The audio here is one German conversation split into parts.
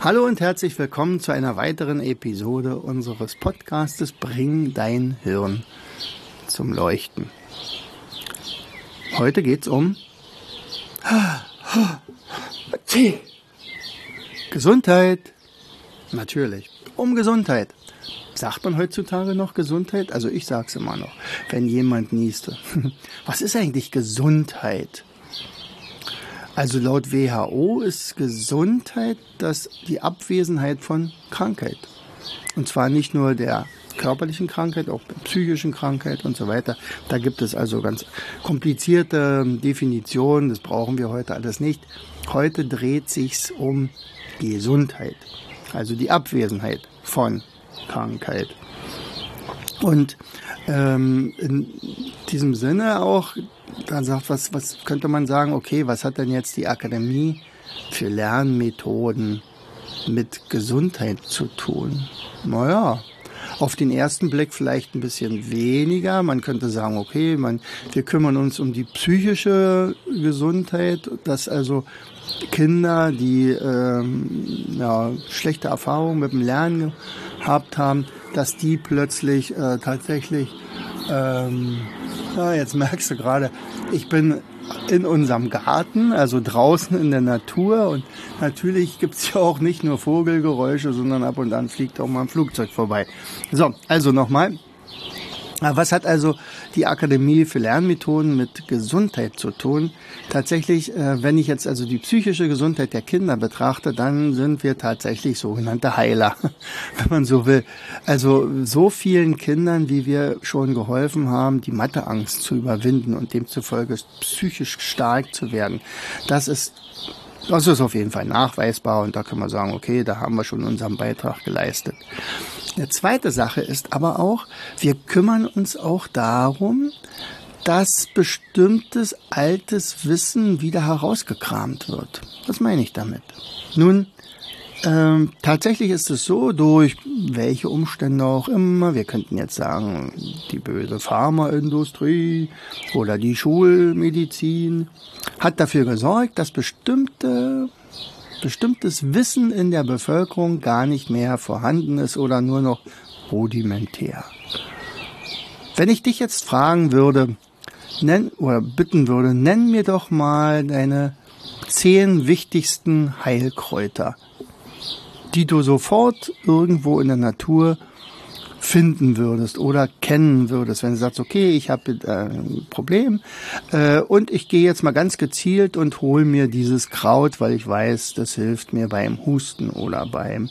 Hallo und herzlich willkommen zu einer weiteren Episode unseres Podcastes Bring dein Hirn zum Leuchten. Heute geht's um Gesundheit. Natürlich, um Gesundheit. Sagt man heutzutage noch Gesundheit? Also ich sag's immer noch, wenn jemand nieste. Was ist eigentlich Gesundheit? Also laut WHO ist Gesundheit das die Abwesenheit von Krankheit. Und zwar nicht nur der körperlichen Krankheit, auch der psychischen Krankheit und so weiter. Da gibt es also ganz komplizierte Definitionen, das brauchen wir heute alles nicht. Heute dreht sich's um Gesundheit, also die Abwesenheit von Krankheit. Und ähm, in diesem Sinne auch dann sagt, was, was könnte man sagen, okay, was hat denn jetzt die Akademie für Lernmethoden mit Gesundheit zu tun? Naja, auf den ersten Blick vielleicht ein bisschen weniger. Man könnte sagen, okay, man, wir kümmern uns um die psychische Gesundheit, dass also Kinder, die ähm, ja, schlechte Erfahrungen mit dem Lernen gehabt haben, dass die plötzlich äh, tatsächlich ähm, ja, jetzt merkst du gerade, ich bin in unserem Garten, also draußen in der Natur. Und natürlich gibt's ja auch nicht nur Vogelgeräusche, sondern ab und an fliegt auch mal ein Flugzeug vorbei. So, also nochmal. Was hat also die Akademie für Lernmethoden mit Gesundheit zu tun? Tatsächlich, äh, wenn ich jetzt also die psychische Gesundheit der Kinder betrachte, dann sind wir tatsächlich sogenannte Heiler, wenn man so will. Also so vielen Kindern, wie wir schon geholfen haben, die Matheangst zu überwinden und demzufolge psychisch stark zu werden. Das ist das ist auf jeden Fall nachweisbar und da kann man sagen, okay, da haben wir schon unseren Beitrag geleistet. Eine zweite Sache ist aber auch, wir kümmern uns auch darum, dass bestimmtes altes Wissen wieder herausgekramt wird. Was meine ich damit? Nun, ähm, tatsächlich ist es so, durch welche Umstände auch immer, wir könnten jetzt sagen, die böse Pharmaindustrie oder die Schulmedizin hat dafür gesorgt, dass bestimmte bestimmtes Wissen in der Bevölkerung gar nicht mehr vorhanden ist oder nur noch rudimentär. Wenn ich dich jetzt fragen würde, nenn, oder bitten würde, nenn mir doch mal deine zehn wichtigsten Heilkräuter, die du sofort irgendwo in der Natur finden würdest oder kennen würdest, wenn du sagst, okay, ich habe äh, ein Problem äh, und ich gehe jetzt mal ganz gezielt und hole mir dieses Kraut, weil ich weiß, das hilft mir beim Husten oder beim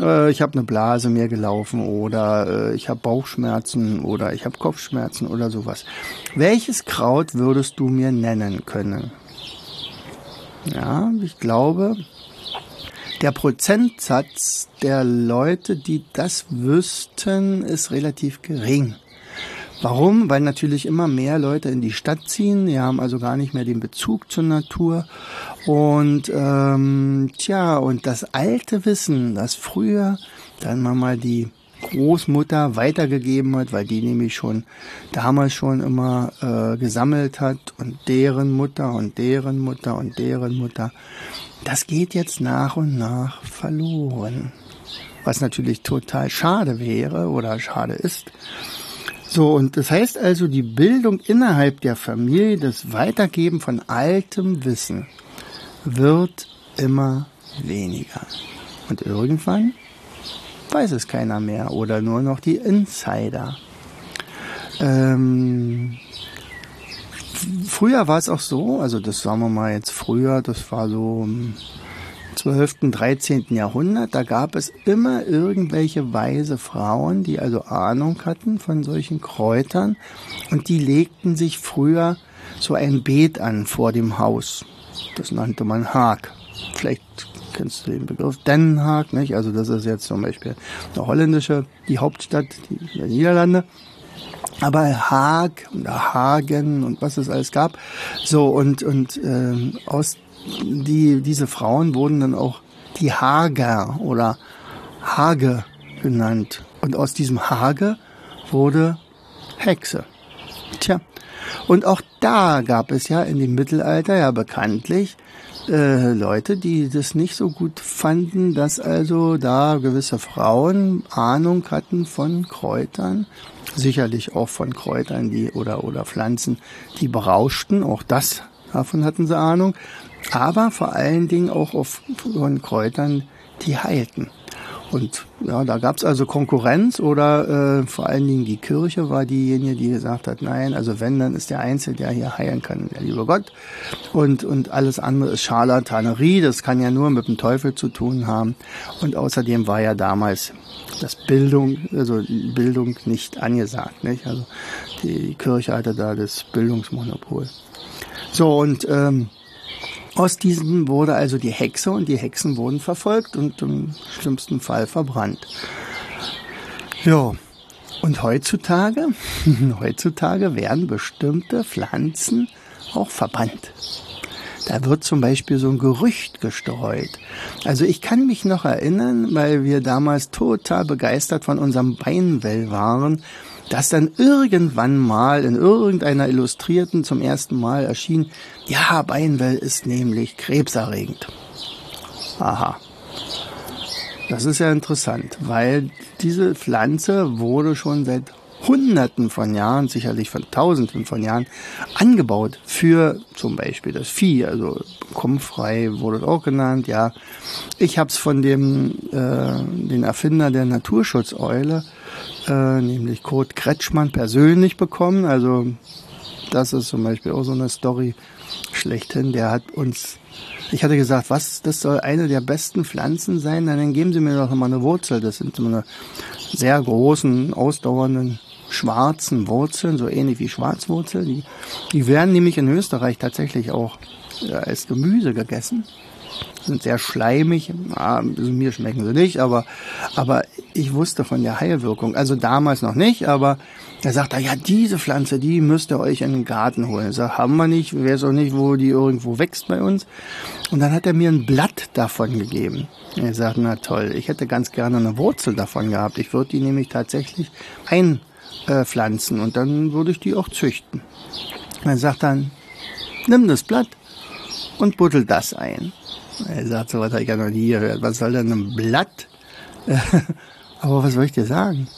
äh, ich habe eine Blase mir gelaufen oder äh, ich habe Bauchschmerzen oder ich habe Kopfschmerzen oder sowas. Welches Kraut würdest du mir nennen können? Ja, ich glaube, der Prozentsatz der Leute, die das wüssten, ist relativ gering. Warum? Weil natürlich immer mehr Leute in die Stadt ziehen. Die haben also gar nicht mehr den Bezug zur Natur. Und ähm, tja, und das alte Wissen, das früher dann mal die Großmutter weitergegeben hat, weil die nämlich schon damals schon immer äh, gesammelt hat und deren Mutter und deren Mutter und deren Mutter das geht jetzt nach und nach verloren. Was natürlich total schade wäre oder schade ist. So, und das heißt also, die Bildung innerhalb der Familie, das Weitergeben von altem Wissen wird immer weniger. Und irgendwann weiß es keiner mehr oder nur noch die Insider. Ähm, früher war es auch so, also das sagen wir mal jetzt früher, das war so im 12., 13. Jahrhundert, da gab es immer irgendwelche weise Frauen, die also Ahnung hatten von solchen Kräutern und die legten sich früher so ein Beet an vor dem Haus. Das nannte man Haag. Vielleicht kennst du den Begriff Den Haag, nicht? Also das ist jetzt zum Beispiel eine holländische, die Hauptstadt der Niederlande. Aber Haag oder Hagen und was es alles gab. So, und, und äh, aus die, diese Frauen wurden dann auch die Hager oder Hage genannt. Und aus diesem Hage wurde Hexe. Tja, und auch da gab es ja in dem Mittelalter ja bekanntlich äh, Leute, die das nicht so gut fanden, dass also da gewisse Frauen Ahnung hatten von Kräutern, sicherlich auch von Kräutern, die oder oder Pflanzen, die berauschten. Auch das davon hatten sie Ahnung, aber vor allen Dingen auch von Kräutern, die heilten. Und ja, da gab es also Konkurrenz oder äh, vor allen Dingen die Kirche war diejenige, die gesagt hat, nein, also wenn, dann ist der Einzige, der hier heilen kann, der liebe Gott. Und, und alles andere ist Scharlatanerie, das kann ja nur mit dem Teufel zu tun haben. Und außerdem war ja damals das Bildung, also Bildung nicht angesagt. Nicht? Also die Kirche hatte da das Bildungsmonopol. So, und ähm, aus diesem wurde also die Hexe und die Hexen wurden verfolgt und im schlimmsten Fall verbrannt. Ja, und heutzutage, heutzutage werden bestimmte Pflanzen auch verbannt. Da wird zum Beispiel so ein Gerücht gestreut. Also ich kann mich noch erinnern, weil wir damals total begeistert von unserem Beinwell waren, dass dann irgendwann mal in irgendeiner Illustrierten zum ersten Mal erschien, ja, Beinwell ist nämlich krebserregend. Aha. Das ist ja interessant, weil diese Pflanze wurde schon seit Hunderten von Jahren, sicherlich von Tausenden von Jahren, angebaut für zum Beispiel das Vieh. Also kommfrei wurde auch genannt. Ja, ich habe es von dem äh, den Erfinder der Naturschutzeule äh, nämlich Kurt Kretschmann persönlich bekommen. Also das ist zum Beispiel auch so eine Story schlechthin. Der hat uns, ich hatte gesagt, was, das soll eine der besten Pflanzen sein, dann geben Sie mir doch mal eine Wurzel. Das sind so eine sehr großen, ausdauernden schwarzen Wurzeln, so ähnlich wie Schwarzwurzel. Die, die werden nämlich in Österreich tatsächlich auch äh, als Gemüse gegessen sind sehr schleimig. Mir schmecken sie nicht, aber, aber ich wusste von der Heilwirkung. Also damals noch nicht, aber er sagt, ja, diese Pflanze, die müsst ihr euch in den Garten holen. Ich sag, haben wir nicht, wir weiß auch nicht, wo die irgendwo wächst bei uns. Und dann hat er mir ein Blatt davon gegeben. Er sagt, na toll, ich hätte ganz gerne eine Wurzel davon gehabt. Ich würde die nämlich tatsächlich einpflanzen und dann würde ich die auch züchten. Er sagt dann, nimm das Blatt und buddel das ein. Er sagt, so was habe ich ja noch nie gehört. Was soll denn ein Blatt? Aber was soll ich dir sagen?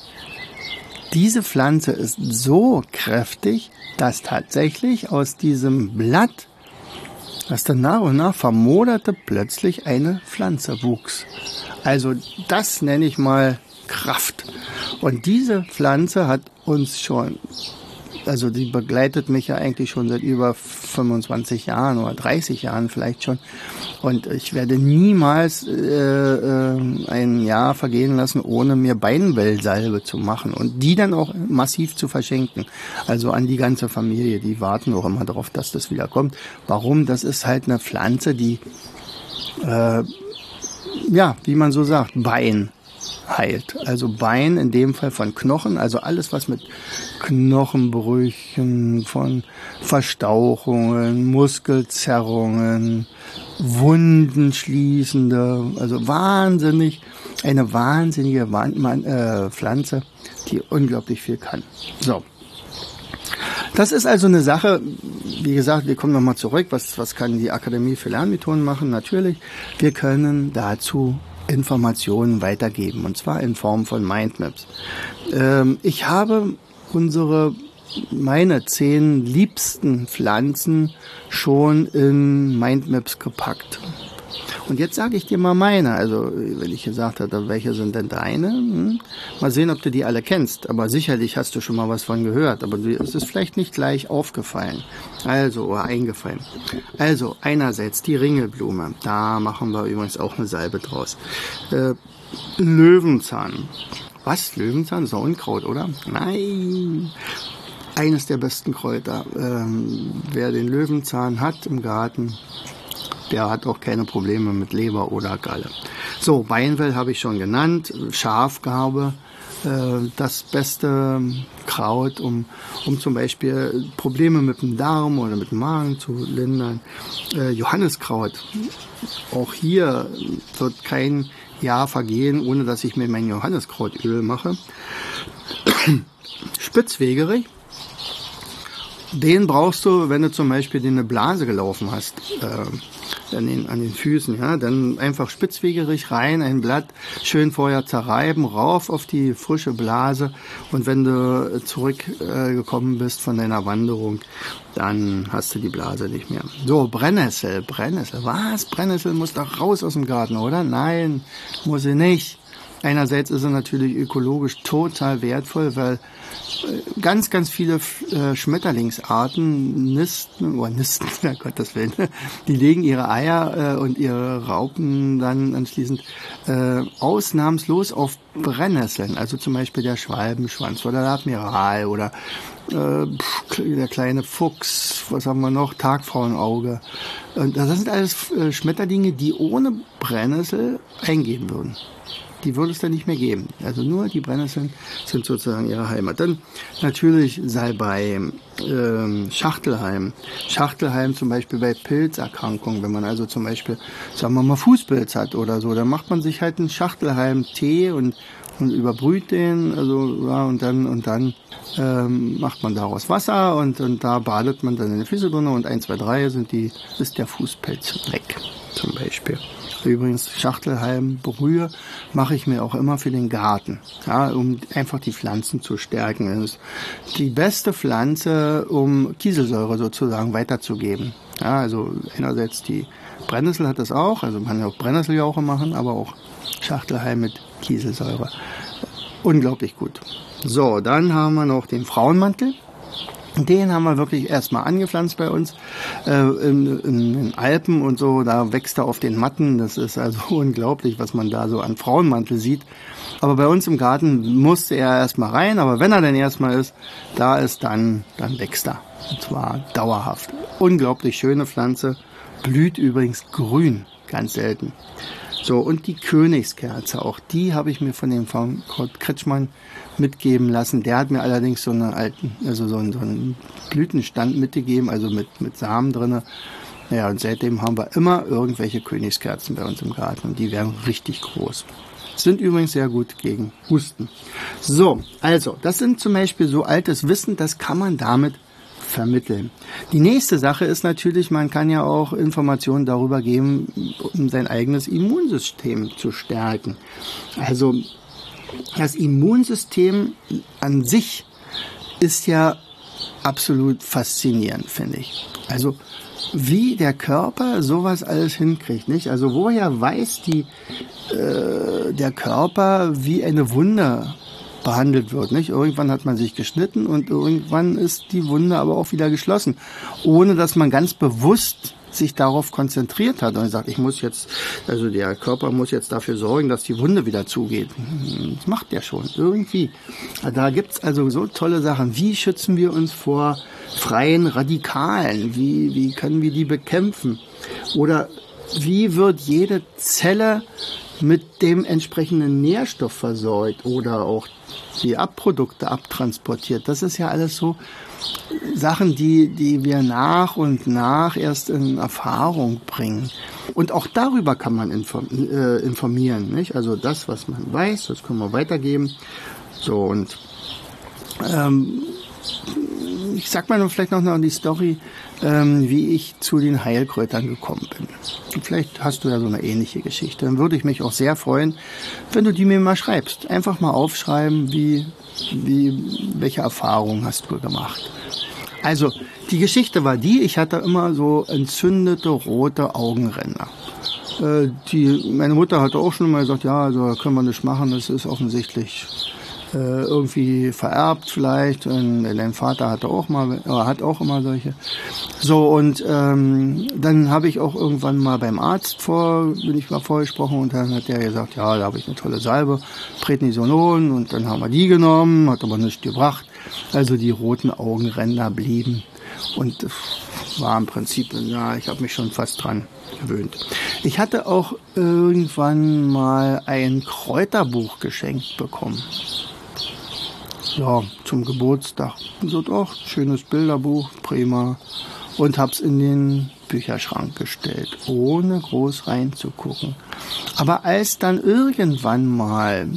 Diese Pflanze ist so kräftig, dass tatsächlich aus diesem Blatt, das dann nach und nach vermoderte, plötzlich eine Pflanze wuchs. Also das nenne ich mal Kraft. Und diese Pflanze hat uns schon also die begleitet mich ja eigentlich schon seit über 25 Jahren oder 30 Jahren vielleicht schon. Und ich werde niemals äh, äh, ein Jahr vergehen lassen, ohne mir Beinwellsalbe zu machen und die dann auch massiv zu verschenken. Also an die ganze Familie. Die warten auch immer darauf, dass das wieder kommt. Warum? Das ist halt eine Pflanze, die äh, ja, wie man so sagt, Bein heilt. Also Bein in dem Fall von Knochen, also alles was mit Knochenbrüchen, von Verstauchungen, Muskelzerrungen, Wunden schließende, also wahnsinnig, eine wahnsinnige äh, Pflanze, die unglaublich viel kann. So. Das ist also eine Sache, wie gesagt, wir kommen nochmal zurück. Was, was kann die Akademie für Lernmethoden machen? Natürlich, wir können dazu Informationen weitergeben und zwar in Form von Mindmaps. Ähm, ich habe unsere meine zehn liebsten Pflanzen schon in Mindmaps gepackt. Und jetzt sage ich dir mal meine. Also, wenn ich gesagt habe, welche sind denn deine? Hm? Mal sehen, ob du die alle kennst. Aber sicherlich hast du schon mal was von gehört. Aber es ist vielleicht nicht gleich aufgefallen. Also, oder eingefallen. Also, einerseits die Ringelblume. Da machen wir übrigens auch eine Salbe draus. Äh, Löwenzahn. Was? Löwenzahn? Unkraut, oder? Nein. eines der besten Kräuter. Ähm, wer den Löwenzahn hat im Garten, der hat auch keine Probleme mit Leber oder Galle. So, Weinwell habe ich schon genannt, Schafgarbe, äh, das beste Kraut, um, um zum Beispiel Probleme mit dem Darm oder mit dem Magen zu lindern. Äh, Johanniskraut, auch hier wird kein Jahr vergehen, ohne dass ich mir mein Johanniskrautöl mache. Spitzwegerich, den brauchst du, wenn du zum Beispiel eine Blase gelaufen hast. Äh, an den, an den Füßen, ja, dann einfach spitzwegerig rein, ein Blatt schön vorher zerreiben, rauf auf die frische Blase und wenn du zurückgekommen äh, bist von deiner Wanderung, dann hast du die Blase nicht mehr. So, Brennnessel, Brennnessel, was? Brennnessel muss doch raus aus dem Garten, oder? Nein, muss sie nicht. Einerseits ist er natürlich ökologisch total wertvoll, weil äh, ganz, ganz viele äh, Schmetterlingsarten nisten, oder nisten, ja Gottes Willen, die legen ihre Eier äh, und ihre Raupen dann anschließend ausnahmslos auf Brennnesseln, also zum Beispiel der Schwalbenschwanz oder der Admiral oder der kleine Fuchs, was haben wir noch, Tagfrauenauge. Das sind alles Schmetterlinge, die ohne Brennnessel eingehen würden die würde es dann nicht mehr geben. Also nur die Brennnesseln sind sozusagen ihre Heimat. Dann natürlich Salbei, ähm, Schachtelheim. Schachtelheim zum Beispiel bei Pilzerkrankungen, wenn man also zum Beispiel, sagen wir mal, Fußpilz hat oder so, dann macht man sich halt einen Schachtelheim-Tee und, und überbrüht den, also ja, und dann und dann ähm, macht man daraus Wasser und, und da badet man dann in die Füße drin und 1, 2, 3 sind die, ist der Fußpilz weg, zum Beispiel. Übrigens Schachtelhalm Brühe mache ich mir auch immer für den Garten, ja, um einfach die Pflanzen zu stärken. Das ist die beste Pflanze, um Kieselsäure sozusagen weiterzugeben. Ja, also einerseits die Brennnessel hat das auch, also man kann auch Brennnesseljauche machen, aber auch Schachtelhalm mit Kieselsäure. Unglaublich gut. So, dann haben wir noch den Frauenmantel. Den haben wir wirklich erstmal angepflanzt bei uns äh, in, in, den Alpen und so. Da wächst er auf den Matten. Das ist also unglaublich, was man da so an Frauenmantel sieht. Aber bei uns im Garten musste er erstmal rein. Aber wenn er denn erstmal ist, da ist, dann, dann wächst er. Und zwar dauerhaft. Unglaublich schöne Pflanze. Blüht übrigens grün, ganz selten. So, und die Königskerze, auch die habe ich mir von dem von Kurt Kretschmann mitgeben lassen. Der hat mir allerdings so eine alten, also so einen, so einen Blütenstand mitgegeben, also mit, mit Samen drinne. Ja, und seitdem haben wir immer irgendwelche Königskerzen bei uns im Garten und die werden richtig groß. Sind übrigens sehr gut gegen Husten. So, also, das sind zum Beispiel so altes Wissen, das kann man damit vermitteln. Die nächste Sache ist natürlich, man kann ja auch Informationen darüber geben, um sein eigenes Immunsystem zu stärken. Also das Immunsystem an sich ist ja absolut faszinierend, finde ich. Also wie der Körper sowas alles hinkriegt, nicht? Also woher weiß die äh, der Körper, wie eine Wunde behandelt wird. Nicht? Irgendwann hat man sich geschnitten und irgendwann ist die Wunde aber auch wieder geschlossen, ohne dass man ganz bewusst sich darauf konzentriert hat und sagt, ich muss jetzt, also der Körper muss jetzt dafür sorgen, dass die Wunde wieder zugeht. Das macht der schon, irgendwie. Da gibt's also so tolle Sachen. Wie schützen wir uns vor freien Radikalen? Wie, wie können wir die bekämpfen? Oder wie wird jede Zelle mit dem entsprechenden Nährstoff versorgt oder auch die Abprodukte abtransportiert. Das ist ja alles so Sachen, die, die wir nach und nach erst in Erfahrung bringen. Und auch darüber kann man äh, informieren. Nicht? Also das, was man weiß, das können wir weitergeben. So und ähm, ich sag mal vielleicht noch die Story, ähm, wie ich zu den Heilkräutern gekommen bin. Vielleicht hast du ja so eine ähnliche Geschichte. Dann würde ich mich auch sehr freuen, wenn du die mir mal schreibst. Einfach mal aufschreiben, wie, wie, welche Erfahrungen hast du gemacht. Also, die Geschichte war die, ich hatte immer so entzündete rote Augenränder. Äh, die, meine Mutter hatte auch schon mal gesagt, ja, also können wir nicht machen, das ist offensichtlich äh, irgendwie vererbt vielleicht. Und dein Vater hatte auch mal, äh, hat auch immer solche. So und ähm, dann habe ich auch irgendwann mal beim Arzt vor, bin ich mal vorgesprochen und dann hat der gesagt, ja, da habe ich eine tolle Salbe, Prednisolon und dann haben wir die genommen, hat aber nichts gebracht. Also die roten Augenränder blieben. Und war im Prinzip, ja, ich habe mich schon fast dran gewöhnt. Ich hatte auch irgendwann mal ein Kräuterbuch geschenkt bekommen. Ja, zum Geburtstag. So doch, schönes Bilderbuch, prima. Und hab's in den Bücherschrank gestellt, ohne groß reinzugucken. Aber als dann irgendwann mal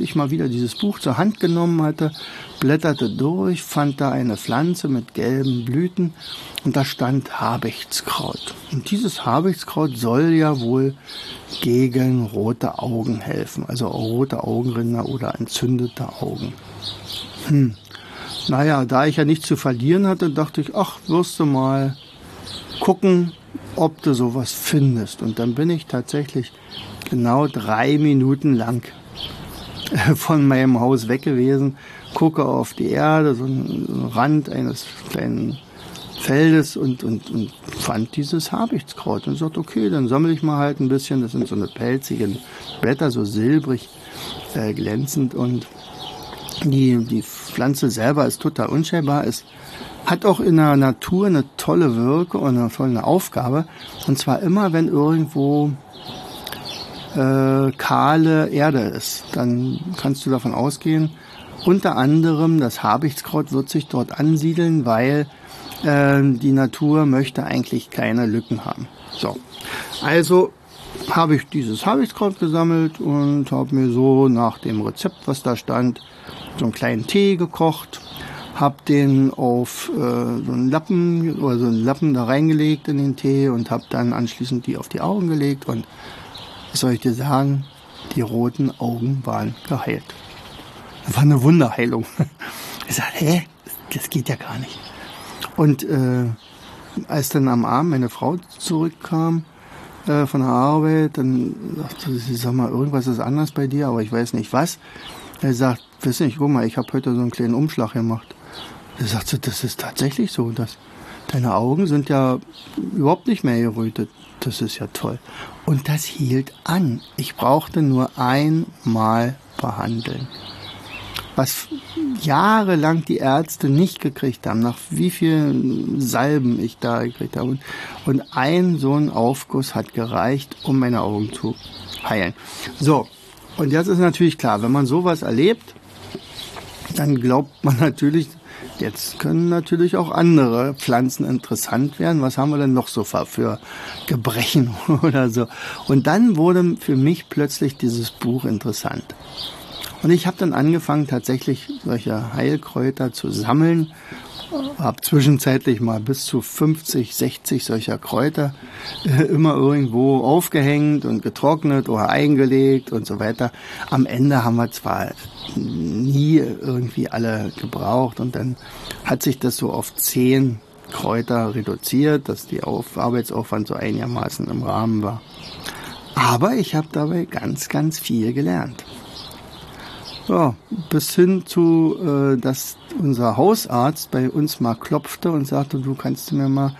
ich mal wieder dieses Buch zur Hand genommen hatte, blätterte durch, fand da eine Pflanze mit gelben Blüten und da stand Habichtskraut. Und dieses Habichtskraut soll ja wohl gegen rote Augen helfen, also rote Augenrinder oder entzündete Augen. Hm. Naja, da ich ja nichts zu verlieren hatte, dachte ich, ach, wirst du mal gucken, ob du sowas findest. Und dann bin ich tatsächlich genau drei Minuten lang von meinem Haus weg gewesen, gucke auf die Erde, so einen Rand eines kleinen Feldes und, und, und fand dieses Habichtskraut und sagte, okay, dann sammle ich mal halt ein bisschen. Das sind so eine pelzigen Blätter, so silbrig äh, glänzend und die, die Pflanze selber ist total unscheinbar, ist hat auch in der Natur eine tolle Wirke und eine tolle Aufgabe. Und zwar immer, wenn irgendwo äh, kahle Erde ist, dann kannst du davon ausgehen, unter anderem das Habichtskraut wird sich dort ansiedeln, weil äh, die Natur möchte eigentlich keine Lücken haben. So, also habe ich dieses Habichtskraut gesammelt und habe mir so nach dem Rezept, was da stand, so einen kleinen Tee gekocht hab den auf äh, so einen Lappen oder so einen Lappen da reingelegt in den Tee und hab dann anschließend die auf die Augen gelegt und was soll ich dir sagen? Die roten Augen waren geheilt. Das war eine Wunderheilung. Ich sagte, hä, das geht ja gar nicht. Und äh, als dann am Abend meine Frau zurückkam äh, von der Arbeit, dann sagte sie, sag mal, irgendwas ist anders bei dir, aber ich weiß nicht was. Er sagt, weiß nicht, guck mal, ich habe heute so einen kleinen Umschlag gemacht. Er sagte, das ist tatsächlich so, dass deine Augen sind ja überhaupt nicht mehr gerötet. Das ist ja toll. Und das hielt an. Ich brauchte nur einmal behandeln. Was jahrelang die Ärzte nicht gekriegt haben, nach wie vielen Salben ich da gekriegt habe. Und ein so ein Aufguss hat gereicht, um meine Augen zu heilen. So, und jetzt ist natürlich klar, wenn man sowas erlebt, dann glaubt man natürlich, Jetzt können natürlich auch andere Pflanzen interessant werden. Was haben wir denn noch so für Gebrechen oder so? Und dann wurde für mich plötzlich dieses Buch interessant. Und ich habe dann angefangen, tatsächlich solche Heilkräuter zu sammeln habe zwischenzeitlich mal bis zu 50, 60 solcher Kräuter äh, immer irgendwo aufgehängt und getrocknet oder eingelegt und so weiter. Am Ende haben wir zwar nie irgendwie alle gebraucht und dann hat sich das so auf zehn Kräuter reduziert, dass die auf Arbeitsaufwand so einigermaßen im Rahmen war. Aber ich habe dabei ganz, ganz viel gelernt. Ja, bis hin zu, äh, dass unser Hausarzt bei uns mal klopfte und sagte, du kannst mir mal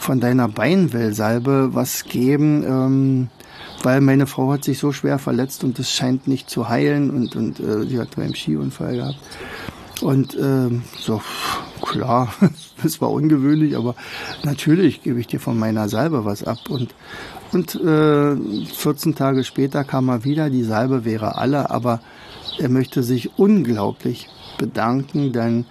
von deiner Beinwellsalbe was geben, ähm, weil meine Frau hat sich so schwer verletzt und es scheint nicht zu heilen und, und äh, sie hat beim Skiunfall gehabt. Und ähm, so, klar, das war ungewöhnlich, aber natürlich gebe ich dir von meiner Salbe was ab. Und, und äh, 14 Tage später kam er wieder, die Salbe wäre alle, aber er möchte sich unglaublich bedanken, denn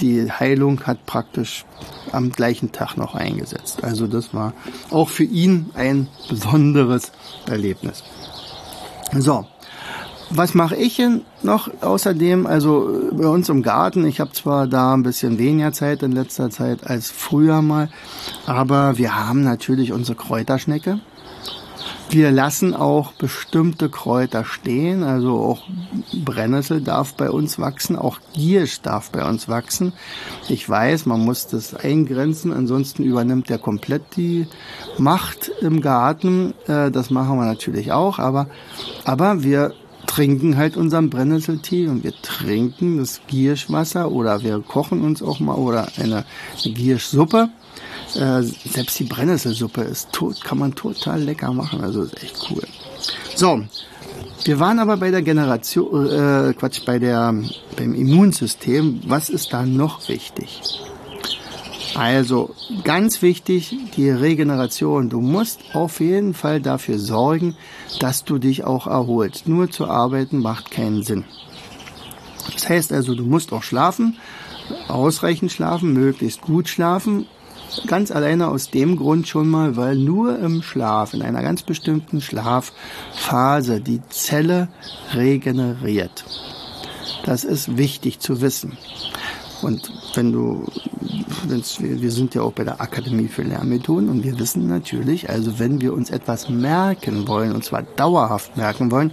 die Heilung hat praktisch am gleichen Tag noch eingesetzt. Also das war auch für ihn ein besonderes Erlebnis. So, was mache ich denn noch außerdem? Also bei uns im Garten, ich habe zwar da ein bisschen weniger Zeit in letzter Zeit als früher mal, aber wir haben natürlich unsere Kräuterschnecke. Wir lassen auch bestimmte Kräuter stehen, also auch Brennnessel darf bei uns wachsen, auch Giersch darf bei uns wachsen. Ich weiß, man muss das eingrenzen, ansonsten übernimmt der komplett die Macht im Garten. Äh, das machen wir natürlich auch, aber, aber wir trinken halt unseren Brennnesseltee und wir trinken das Gierschwasser oder wir kochen uns auch mal oder eine Gierschsuppe. Äh, selbst die Brennnesselsuppe ist tot, kann man total lecker machen. Also ist echt cool. So, Wir waren aber bei der Generation, äh, Quatsch, bei der, beim Immunsystem. Was ist da noch wichtig? Also ganz wichtig, die Regeneration. Du musst auf jeden Fall dafür sorgen, dass du dich auch erholst. Nur zu arbeiten macht keinen Sinn. Das heißt also, du musst auch schlafen, ausreichend schlafen, möglichst gut schlafen. Ganz alleine aus dem Grund schon mal, weil nur im Schlaf, in einer ganz bestimmten Schlafphase, die Zelle regeneriert. Das ist wichtig zu wissen. Und wenn du, wir sind ja auch bei der Akademie für Lernmethoden und wir wissen natürlich, also wenn wir uns etwas merken wollen, und zwar dauerhaft merken wollen,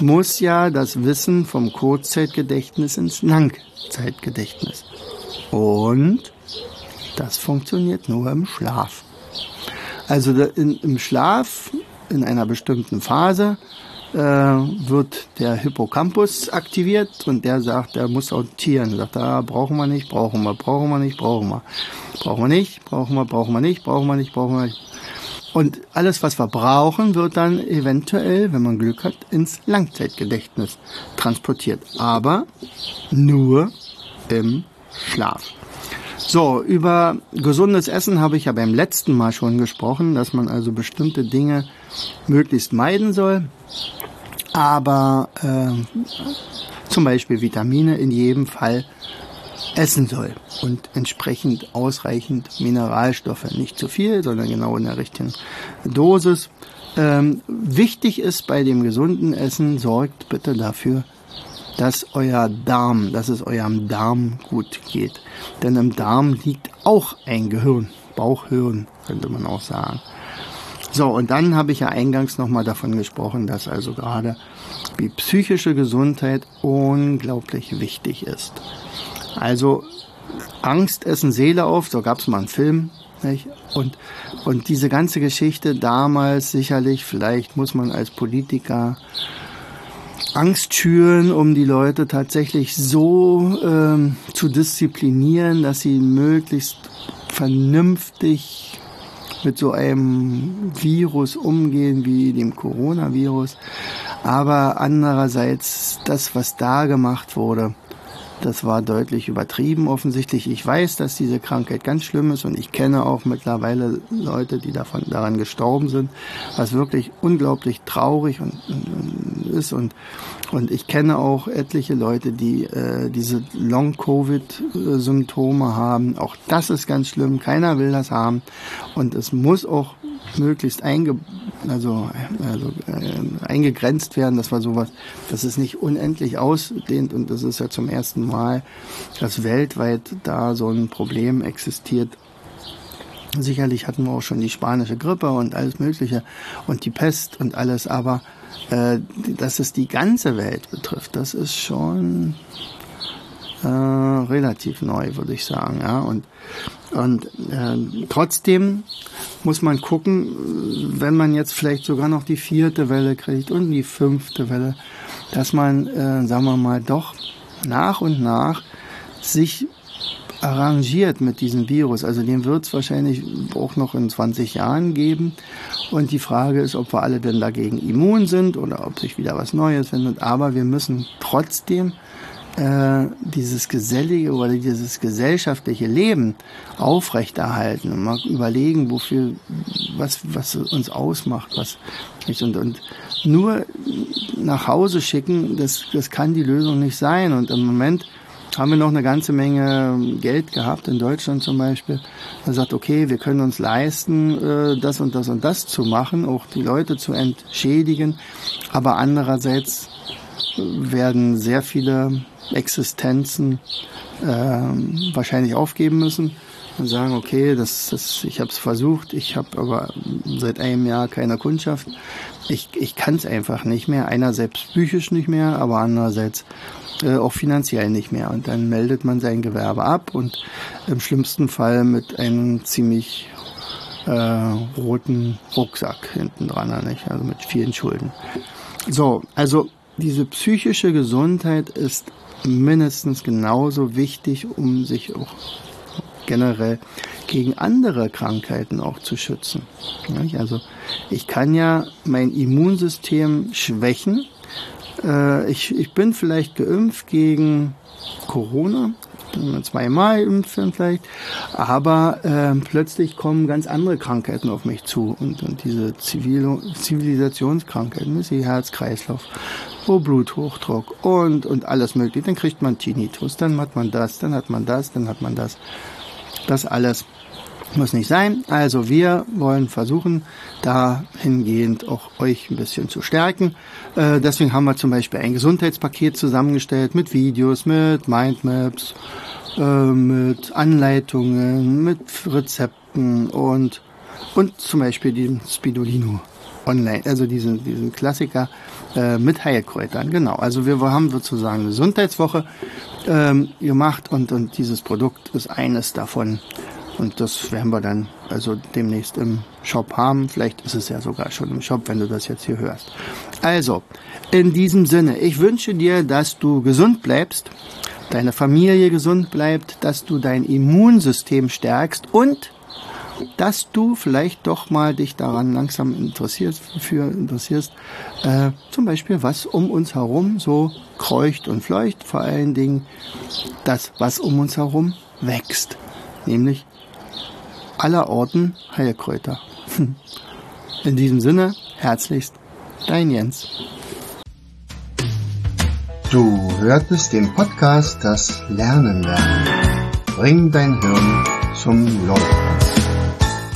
muss ja das Wissen vom Kurzzeitgedächtnis ins Langzeitgedächtnis. Und das funktioniert nur im Schlaf. Also in, im Schlaf, in einer bestimmten Phase, äh, wird der Hippocampus aktiviert und der sagt, der muss sortieren. Sagt, da ah, brauchen wir nicht, brauchen wir, brauchen wir nicht, brauchen wir. Brauchen wir nicht, brauchen wir, brauchen wir nicht, brauchen wir nicht, brauchen wir nicht. Und alles, was wir brauchen, wird dann eventuell, wenn man Glück hat, ins Langzeitgedächtnis transportiert. Aber nur im Schlaf. So, über gesundes Essen habe ich ja beim letzten Mal schon gesprochen, dass man also bestimmte Dinge möglichst meiden soll aber äh, zum Beispiel Vitamine in jedem Fall essen soll und entsprechend ausreichend Mineralstoffe. Nicht zu viel, sondern genau in der richtigen Dosis. Ähm, wichtig ist bei dem gesunden Essen, sorgt bitte dafür, dass euer Darm, dass es eurem Darm gut geht. Denn im Darm liegt auch ein Gehirn, Bauchhirn könnte man auch sagen. So, und dann habe ich ja eingangs nochmal davon gesprochen, dass also gerade die psychische Gesundheit unglaublich wichtig ist. Also Angst essen Seele auf, so gab es mal einen Film. Nicht? Und, und diese ganze Geschichte damals sicherlich, vielleicht muss man als Politiker Angst schüren, um die Leute tatsächlich so ähm, zu disziplinieren, dass sie möglichst vernünftig mit so einem Virus umgehen wie dem Coronavirus. Aber andererseits, das, was da gemacht wurde, das war deutlich übertrieben offensichtlich. Ich weiß, dass diese Krankheit ganz schlimm ist und ich kenne auch mittlerweile Leute, die davon daran gestorben sind, was wirklich unglaublich traurig und, und ist und und ich kenne auch etliche Leute, die äh, diese Long-Covid-Symptome haben. Auch das ist ganz schlimm. Keiner will das haben und es muss auch möglichst einge also, also äh, eingegrenzt werden, dass wir sowas, dass es nicht unendlich ausdehnt und das ist ja zum ersten Mal, dass weltweit da so ein Problem existiert. Sicherlich hatten wir auch schon die spanische Grippe und alles Mögliche und die Pest und alles, aber äh, dass es die ganze Welt betrifft, das ist schon äh, relativ neu, würde ich sagen. Ja? Und, und äh, trotzdem muss man gucken, wenn man jetzt vielleicht sogar noch die vierte Welle kriegt und die fünfte Welle, dass man, äh, sagen wir mal, doch nach und nach sich arrangiert mit diesem Virus. Also den wird es wahrscheinlich auch noch in 20 Jahren geben. Und die Frage ist, ob wir alle denn dagegen immun sind oder ob sich wieder was Neues findet. Aber wir müssen trotzdem äh, dieses gesellige oder dieses gesellschaftliche Leben aufrechterhalten und mal überlegen, wofür, was, was uns ausmacht, was nicht und, und nur nach Hause schicken, das, das kann die Lösung nicht sein. Und im Moment haben wir noch eine ganze Menge Geld gehabt, in Deutschland zum Beispiel. Man sagt, okay, wir können uns leisten, äh, das und das und das zu machen, auch die Leute zu entschädigen. Aber andererseits werden sehr viele Existenzen äh, wahrscheinlich aufgeben müssen und sagen, okay, das, das, ich habe es versucht, ich habe aber seit einem Jahr keine Kundschaft. Ich, ich kann es einfach nicht mehr. Einerseits psychisch nicht mehr, aber andererseits äh, auch finanziell nicht mehr. Und dann meldet man sein Gewerbe ab und im schlimmsten Fall mit einem ziemlich äh, roten Rucksack hinten dran, nicht? also mit vielen Schulden. So, also diese psychische Gesundheit ist mindestens genauso wichtig, um sich auch generell gegen andere Krankheiten auch zu schützen. Also ich kann ja mein Immunsystem schwächen, äh, ich, ich bin vielleicht geimpft gegen Corona, zweimal impfen vielleicht, aber äh, plötzlich kommen ganz andere Krankheiten auf mich zu und, und diese Zivil Zivilisationskrankheiten, ist die Herz-Kreislauf, oh, Bluthochdruck und, und alles mögliche. Dann kriegt man Tinnitus, dann hat man das, dann hat man das, dann hat man das. Das alles muss nicht sein. Also wir wollen versuchen, dahingehend auch euch ein bisschen zu stärken. Äh, deswegen haben wir zum Beispiel ein Gesundheitspaket zusammengestellt mit Videos, mit Mindmaps, äh, mit Anleitungen, mit Rezepten und, und zum Beispiel den Spidolino online, also diesen, diesen Klassiker äh, mit Heilkräutern. Genau, also wir haben sozusagen Gesundheitswoche ähm, gemacht und, und dieses Produkt ist eines davon. Und das werden wir dann also demnächst im Shop haben. Vielleicht ist es ja sogar schon im Shop, wenn du das jetzt hier hörst. Also, in diesem Sinne, ich wünsche dir, dass du gesund bleibst, deine Familie gesund bleibt, dass du dein Immunsystem stärkst und dass du vielleicht doch mal dich daran langsam interessierst, für interessierst, äh, zum Beispiel was um uns herum so kreucht und fleucht, vor allen Dingen das, was um uns herum wächst, nämlich aller Orten Heilkräuter. In diesem Sinne, herzlichst, dein Jens. Du hörtest den Podcast Das Lernen lernen. Bring dein Hirn zum Leuchten.